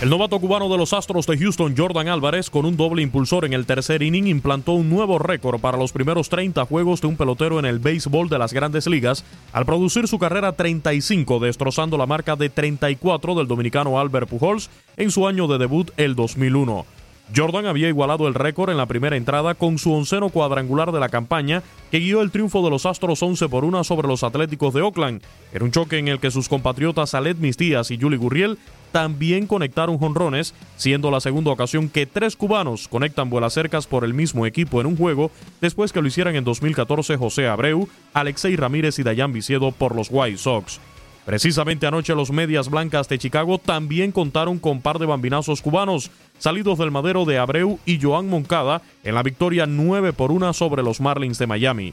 El novato cubano de los Astros de Houston, Jordan Álvarez, con un doble impulsor en el tercer inning, implantó un nuevo récord para los primeros 30 juegos de un pelotero en el béisbol de las grandes ligas, al producir su carrera 35, destrozando la marca de 34 del dominicano Albert Pujols en su año de debut el 2001. Jordan había igualado el récord en la primera entrada con su onceno cuadrangular de la campaña, que guió el triunfo de los Astros 11 por 1 sobre los Atléticos de Oakland, en un choque en el que sus compatriotas Alet Mistías y Julie Gurriel también conectaron jonrones, siendo la segunda ocasión que tres cubanos conectan vuelas cercas por el mismo equipo en un juego, después que lo hicieran en 2014 José Abreu, Alexei Ramírez y Dayan Viciedo por los White Sox. Precisamente anoche los medias blancas de Chicago también contaron con par de bambinazos cubanos, salidos del madero de Abreu y Joan Moncada en la victoria 9 por 1 sobre los Marlins de Miami.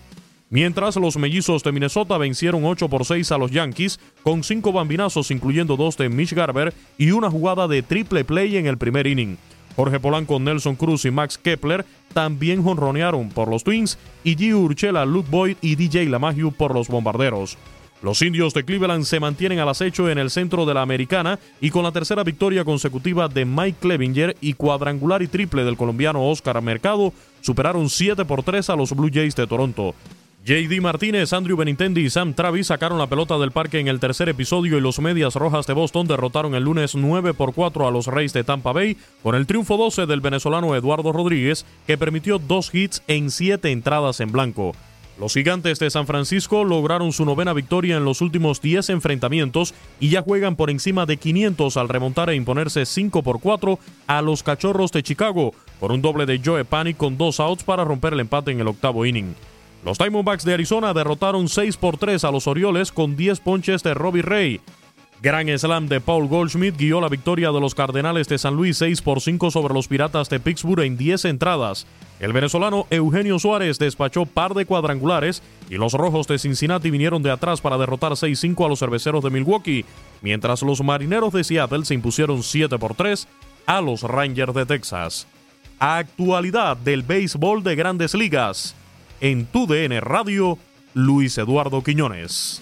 Mientras los mellizos de Minnesota vencieron 8 por 6 a los Yankees, con cinco bambinazos incluyendo dos de Mitch Garber y una jugada de triple play en el primer inning. Jorge Polanco, Nelson Cruz y Max Kepler también jonronearon por los Twins y G. Urchela, Luke Boyd y DJ LaMahieu por los Bombarderos. Los indios de Cleveland se mantienen al acecho en el centro de la americana y con la tercera victoria consecutiva de Mike Clevinger y cuadrangular y triple del colombiano Oscar Mercado, superaron 7 por 3 a los Blue Jays de Toronto. JD Martínez, Andrew Benintendi y Sam Travis sacaron la pelota del parque en el tercer episodio y los Medias Rojas de Boston derrotaron el lunes 9 por 4 a los Reyes de Tampa Bay con el triunfo 12 del venezolano Eduardo Rodríguez que permitió dos hits en siete entradas en blanco. Los gigantes de San Francisco lograron su novena victoria en los últimos 10 enfrentamientos y ya juegan por encima de 500 al remontar e imponerse 5 por 4 a los Cachorros de Chicago por un doble de Joe Panic con dos outs para romper el empate en el octavo inning. Los Diamondbacks de Arizona derrotaron 6 por 3 a los Orioles con 10 ponches de Robbie Ray. Gran slam de Paul Goldschmidt guió la victoria de los Cardenales de San Luis 6 por 5 sobre los Piratas de Pittsburgh en 10 entradas. El venezolano Eugenio Suárez despachó par de cuadrangulares y los Rojos de Cincinnati vinieron de atrás para derrotar 6-5 a los Cerveceros de Milwaukee, mientras los Marineros de Seattle se impusieron 7 por 3 a los Rangers de Texas. Actualidad del béisbol de grandes ligas. En tu DN Radio, Luis Eduardo Quiñones.